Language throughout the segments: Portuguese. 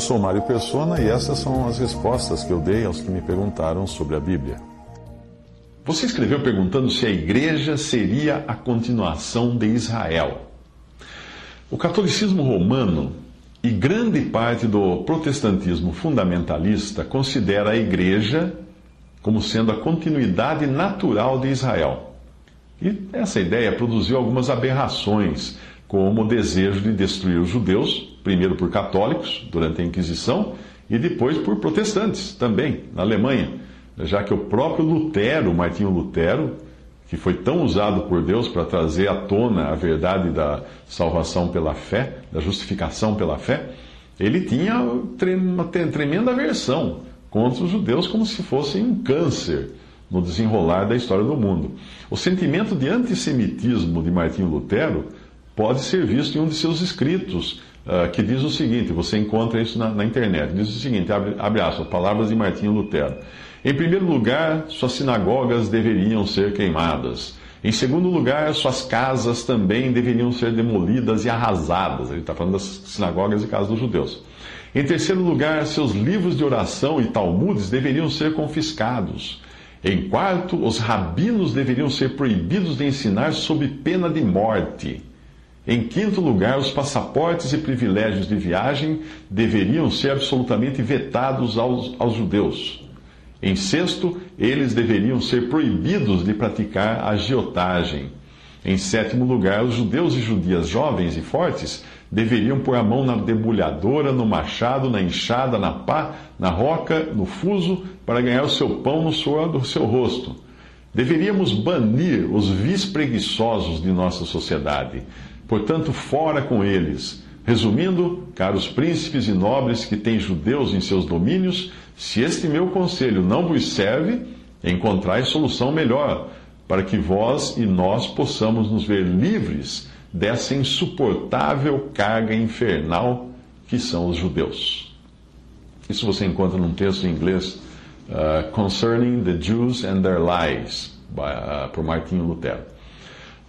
Eu sou Mário Persona e essas são as respostas que eu dei aos que me perguntaram sobre a Bíblia. Você escreveu perguntando se a igreja seria a continuação de Israel. O catolicismo romano e grande parte do protestantismo fundamentalista considera a igreja como sendo a continuidade natural de Israel. E essa ideia produziu algumas aberrações, como o desejo de destruir os judeus, primeiro por católicos, durante a Inquisição, e depois por protestantes, também, na Alemanha, já que o próprio Lutero, Martinho Lutero, que foi tão usado por Deus para trazer à tona a verdade da salvação pela fé, da justificação pela fé, ele tinha uma tremenda aversão contra os judeus como se fossem um câncer no desenrolar da história do mundo. O sentimento de antissemitismo de Martinho Lutero pode ser visto em um de seus escritos, uh, que diz o seguinte: você encontra isso na, na internet. Diz o seguinte: abre, abre aspas, palavras de Martinho Lutero. Em primeiro lugar, suas sinagogas deveriam ser queimadas. Em segundo lugar, suas casas também deveriam ser demolidas e arrasadas. Ele está falando das sinagogas e casas dos judeus. Em terceiro lugar, seus livros de oração e talmudes deveriam ser confiscados. Em quarto, os rabinos deveriam ser proibidos de ensinar sob pena de morte. Em quinto lugar, os passaportes e privilégios de viagem deveriam ser absolutamente vetados aos, aos judeus. Em sexto, eles deveriam ser proibidos de praticar agiotagem. Em sétimo lugar, os judeus e judias jovens e fortes deveriam pôr a mão na debulhadora, no machado, na enxada, na pá, na roca, no fuso, para ganhar o seu pão no suor do seu rosto. Deveríamos banir os vis preguiçosos de nossa sociedade. Portanto, fora com eles. Resumindo, caros príncipes e nobres que têm judeus em seus domínios, se este meu conselho não vos serve, encontrai solução melhor, para que vós e nós possamos nos ver livres dessa insuportável carga infernal que são os judeus. Isso você encontra num texto em inglês, uh, Concerning the Jews and Their Lies, by, uh, por Martinho Lutero.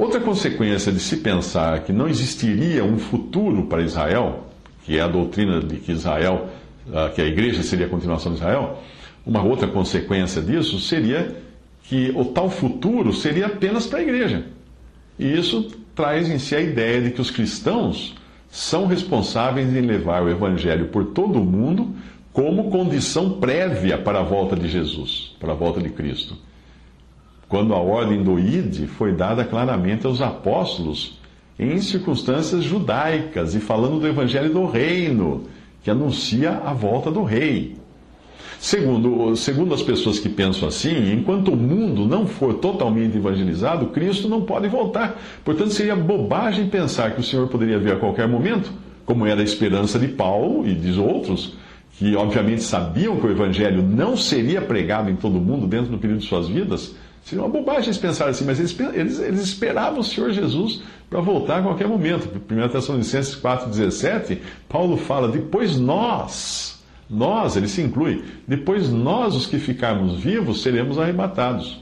Outra consequência de se pensar que não existiria um futuro para Israel, que é a doutrina de que Israel ah, que a igreja seria a continuação de Israel, uma outra consequência disso seria que o tal futuro seria apenas para a igreja. E isso traz em si a ideia de que os cristãos são responsáveis em levar o evangelho por todo o mundo como condição prévia para a volta de Jesus, para a volta de Cristo. Quando a ordem do ID foi dada claramente aos apóstolos em circunstâncias judaicas e falando do evangelho do reino que anuncia a volta do rei. Segundo, segundo as pessoas que pensam assim, enquanto o mundo não for totalmente evangelizado, Cristo não pode voltar. Portanto, seria bobagem pensar que o Senhor poderia vir a qualquer momento, como era a esperança de Paulo e de outros, que obviamente sabiam que o evangelho não seria pregado em todo o mundo dentro do período de suas vidas. Seria uma bobagem pensar assim, mas eles, eles, eles esperavam o Senhor Jesus para voltar a qualquer momento. 1 Tessalonicenses 4,17, Paulo fala: depois nós, nós, ele se inclui, depois nós, os que ficarmos vivos, seremos arrebatados.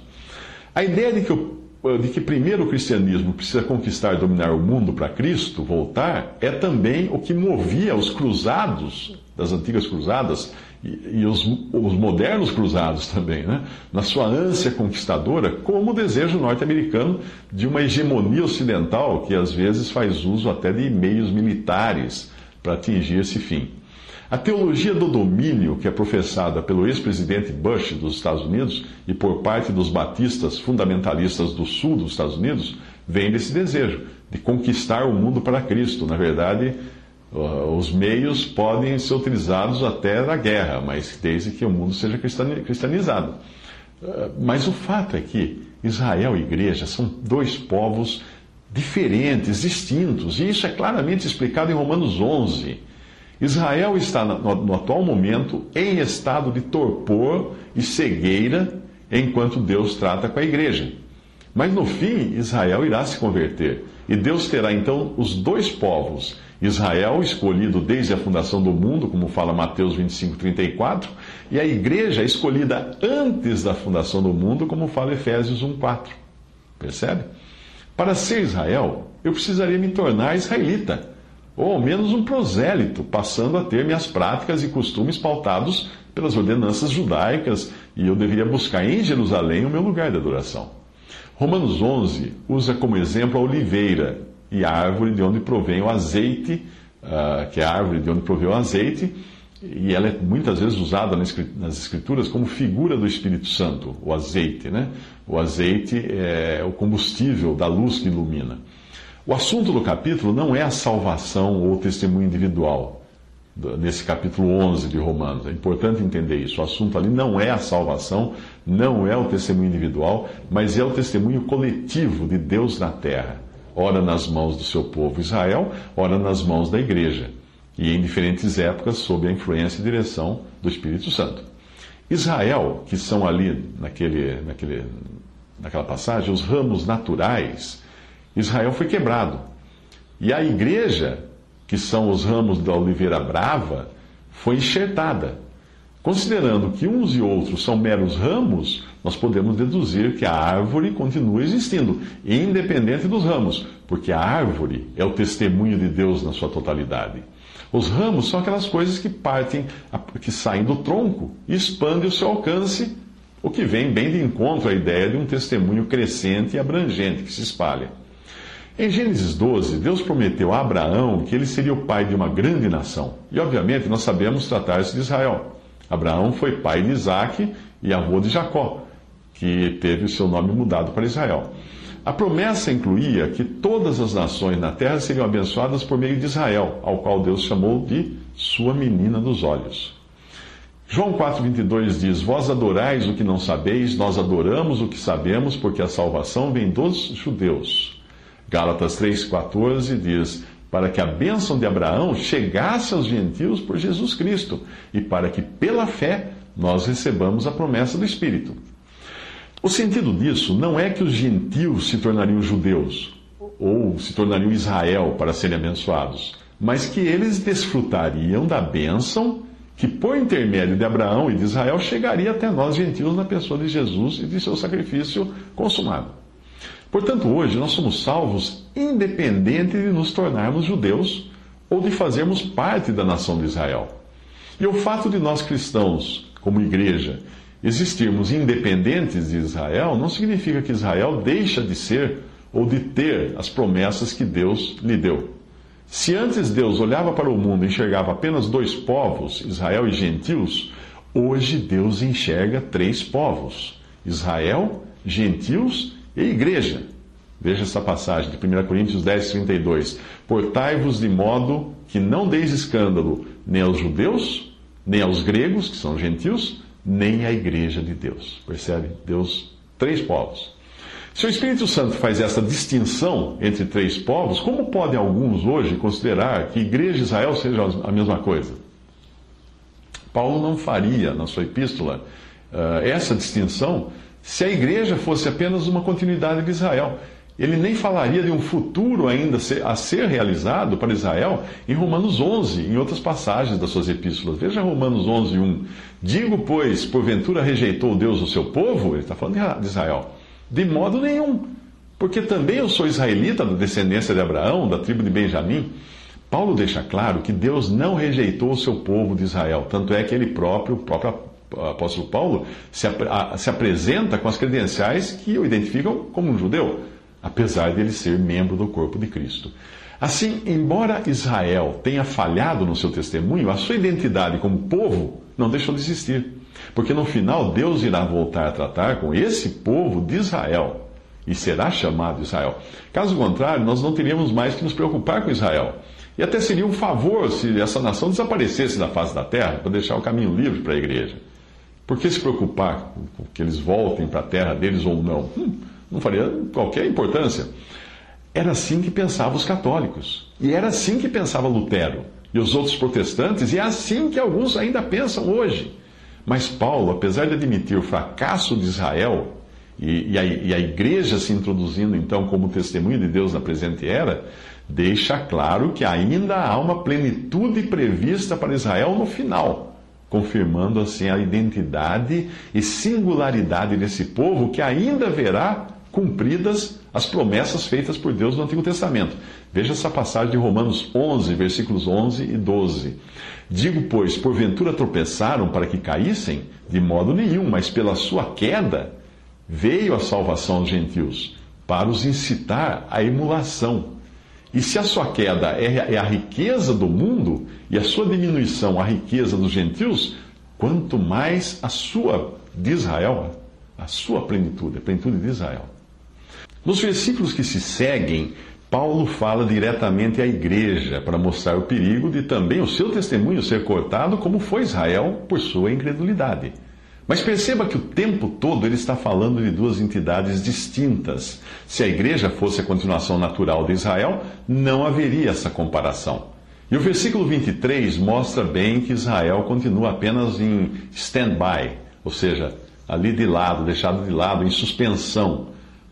A ideia de que, o, de que primeiro o cristianismo precisa conquistar e dominar o mundo para Cristo voltar é também o que movia os cruzados das antigas cruzadas e, e os, os, modernos cruzados também, né? na sua ânsia conquistadora, como o desejo norte-americano de uma hegemonia ocidental que às vezes faz uso até de meios militares para atingir esse fim. A teologia do domínio, que é professada pelo ex-presidente Bush dos Estados Unidos e por parte dos batistas fundamentalistas do sul dos Estados Unidos, vem desse desejo de conquistar o mundo para Cristo. Na verdade, os meios podem ser utilizados até na guerra, mas desde que o mundo seja cristianizado. Mas o fato é que Israel e igreja são dois povos diferentes, distintos, e isso é claramente explicado em Romanos 11. Israel está, no atual momento, em estado de torpor e cegueira, enquanto Deus trata com a igreja. Mas no fim, Israel irá se converter. E Deus terá então os dois povos: Israel, escolhido desde a fundação do mundo, como fala Mateus 25, 34, e a igreja, escolhida antes da fundação do mundo, como fala Efésios 1, 4. Percebe? Para ser Israel, eu precisaria me tornar israelita, ou ao menos um prosélito, passando a ter minhas práticas e costumes pautados pelas ordenanças judaicas, e eu deveria buscar em Jerusalém o meu lugar de adoração. Romanos 11 usa como exemplo a oliveira e a árvore de onde provém o azeite, uh, que é a árvore de onde provém o azeite, e ela é muitas vezes usada nas Escrituras como figura do Espírito Santo, o azeite, né? O azeite é o combustível da luz que ilumina. O assunto do capítulo não é a salvação ou o testemunho individual, nesse capítulo 11 de Romanos. É importante entender isso. O assunto ali não é a salvação, não é o testemunho individual, mas é o testemunho coletivo de Deus na terra. Ora nas mãos do seu povo Israel, ora nas mãos da igreja. E em diferentes épocas, sob a influência e direção do Espírito Santo. Israel, que são ali naquele, naquele, naquela passagem, os ramos naturais, Israel foi quebrado. E a igreja, que são os ramos da oliveira brava, foi enxertada. Considerando que uns e outros são meros ramos, nós podemos deduzir que a árvore continua existindo, independente dos ramos, porque a árvore é o testemunho de Deus na sua totalidade. Os ramos são aquelas coisas que partem, que saem do tronco e expandem o seu alcance, o que vem bem de encontro à ideia de um testemunho crescente e abrangente que se espalha. Em Gênesis 12, Deus prometeu a Abraão que ele seria o pai de uma grande nação. E, obviamente, nós sabemos tratar-se de Israel. Abraão foi pai de Isaac e avô de Jacó, que teve o seu nome mudado para Israel. A promessa incluía que todas as nações na terra seriam abençoadas por meio de Israel, ao qual Deus chamou de sua menina dos olhos. João 4,22 diz: Vós adorais o que não sabeis, nós adoramos o que sabemos, porque a salvação vem dos judeus. Gálatas 3,14 diz: Para que a bênção de Abraão chegasse aos gentios por Jesus Cristo, e para que pela fé nós recebamos a promessa do Espírito. O sentido disso não é que os gentios se tornariam judeus, ou se tornariam Israel para serem abençoados, mas que eles desfrutariam da bênção que, por intermédio de Abraão e de Israel, chegaria até nós gentios na pessoa de Jesus e de seu sacrifício consumado. Portanto, hoje nós somos salvos independente de nos tornarmos judeus ou de fazermos parte da nação de Israel. E o fato de nós cristãos, como igreja, existirmos independentes de Israel não significa que Israel deixa de ser ou de ter as promessas que Deus lhe deu. Se antes Deus olhava para o mundo e enxergava apenas dois povos, Israel e gentios, hoje Deus enxerga três povos: Israel, gentios e igreja. Veja essa passagem de 1 Coríntios 10, 32. Portai-vos de modo que não deis escândalo nem aos judeus, nem aos gregos, que são gentios, nem à igreja de Deus. Percebe? Deus, três povos. Se o Espírito Santo faz essa distinção entre três povos, como podem alguns hoje considerar que igreja e Israel sejam a mesma coisa? Paulo não faria, na sua epístola, eh, essa distinção se a igreja fosse apenas uma continuidade de Israel. Ele nem falaria de um futuro ainda a ser realizado para Israel em Romanos 11, em outras passagens das suas epístolas. Veja Romanos 11, 1. Digo, pois, porventura rejeitou Deus o seu povo? Ele está falando de Israel. De modo nenhum, porque também eu sou israelita da descendência de Abraão, da tribo de Benjamim. Paulo deixa claro que Deus não rejeitou o seu povo de Israel, tanto é que ele próprio, o próprio apóstolo Paulo, se, a, se apresenta com as credenciais que o identificam como um judeu, apesar de ele ser membro do corpo de Cristo. Assim, embora Israel tenha falhado no seu testemunho, a sua identidade como povo não deixou de existir. Porque no final Deus irá voltar a tratar com esse povo de Israel e será chamado Israel. Caso contrário, nós não teríamos mais que nos preocupar com Israel. E até seria um favor se essa nação desaparecesse da face da terra para deixar o caminho livre para a igreja. Por que se preocupar com que eles voltem para a terra deles ou não? Hum, não faria qualquer importância. Era assim que pensavam os católicos. E era assim que pensava Lutero e os outros protestantes, e é assim que alguns ainda pensam hoje. Mas Paulo, apesar de admitir o fracasso de Israel e, e, a, e, a, igreja se introduzindo então como testemunho de Deus na presente era, deixa claro que ainda há uma plenitude prevista para Israel no final, confirmando assim a identidade e singularidade desse povo que ainda verá cumpridas as promessas feitas por Deus no Antigo Testamento. Veja essa passagem de Romanos 11, versículos 11 e 12. Digo, pois, porventura tropeçaram para que caíssem? De modo nenhum, mas pela sua queda veio a salvação aos gentios, para os incitar à emulação. E se a sua queda é, é a riqueza do mundo e a sua diminuição a riqueza dos gentios, quanto mais a sua de Israel, a sua plenitude, a plenitude de Israel. Nos versículos que se seguem, Paulo fala diretamente à igreja para mostrar o perigo de também o seu testemunho ser cortado, como foi Israel por sua incredulidade. Mas perceba que o tempo todo ele está falando de duas entidades distintas. Se a igreja fosse a continuação natural de Israel, não haveria essa comparação. E o versículo 23 mostra bem que Israel continua apenas em stand-by, ou seja, ali de lado, deixado de lado, em suspensão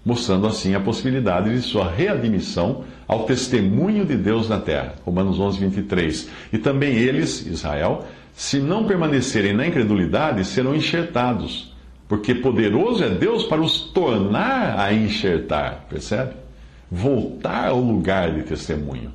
mostrando assim a possibilidade de sua readmissão ao testemunho de Deus na terra. Romanos 11, 23. E também eles, Israel, se não permanecerem na incredulidade, serão enxertados, porque poderoso é Deus para os tornar a enxertar, percebe? Voltar ao lugar de testemunho.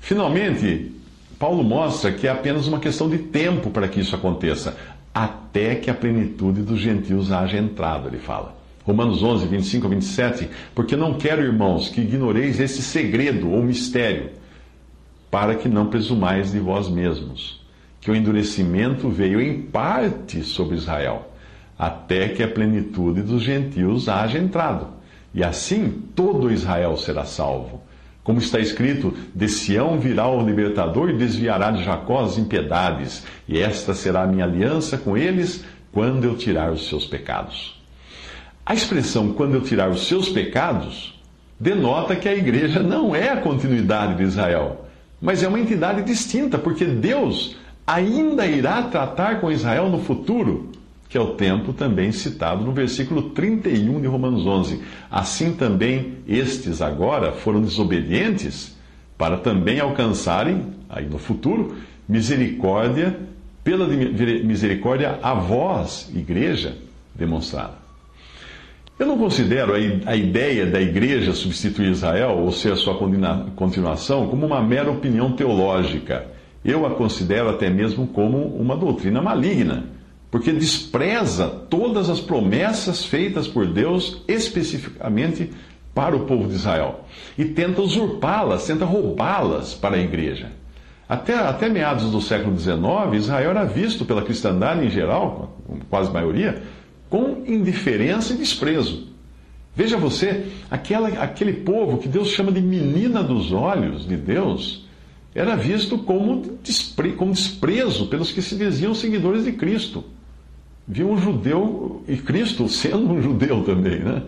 Finalmente, Paulo mostra que é apenas uma questão de tempo para que isso aconteça, até que a plenitude dos gentios haja entrado, ele fala. Romanos 11, 25 a 27, porque não quero, irmãos, que ignoreis esse segredo ou mistério, para que não presumais de vós mesmos, que o endurecimento veio em parte sobre Israel, até que a plenitude dos gentios haja entrado, e assim todo Israel será salvo. Como está escrito, de Sião virá o libertador e desviará de Jacó as impiedades, e esta será a minha aliança com eles quando eu tirar os seus pecados. A expressão quando eu tirar os seus pecados denota que a igreja não é a continuidade de Israel, mas é uma entidade distinta, porque Deus ainda irá tratar com Israel no futuro, que é o tempo também citado no versículo 31 de Romanos 11. Assim também estes agora foram desobedientes para também alcançarem, aí no futuro, misericórdia, pela misericórdia a vós, igreja, demonstrada. Eu não considero a ideia da igreja substituir Israel, ou ser a sua continuação, como uma mera opinião teológica. Eu a considero até mesmo como uma doutrina maligna, porque despreza todas as promessas feitas por Deus especificamente para o povo de Israel e tenta usurpá-las, tenta roubá-las para a igreja. Até, até meados do século XIX, Israel era visto pela cristandade em geral, quase maioria, com indiferença e desprezo. Veja você, aquela, aquele povo que Deus chama de menina dos olhos de Deus, era visto como, despre, como desprezo pelos que se diziam seguidores de Cristo. Viu um judeu e Cristo sendo um judeu também, né?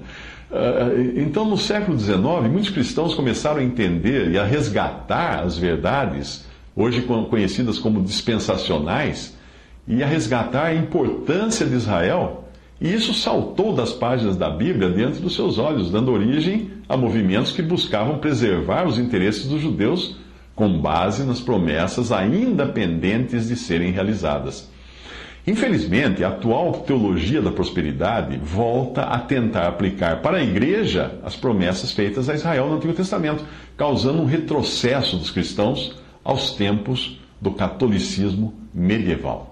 Ah, então, no século XIX, muitos cristãos começaram a entender e a resgatar as verdades, hoje conhecidas como dispensacionais, e a resgatar a importância de Israel e isso saltou das páginas da Bíblia diante dos seus olhos, dando origem a movimentos que buscavam preservar os interesses dos judeus com base nas promessas ainda pendentes de serem realizadas. Infelizmente, a atual teologia da prosperidade volta a tentar aplicar para a igreja as promessas feitas a Israel no Antigo Testamento, causando um retrocesso dos cristãos aos tempos do catolicismo medieval.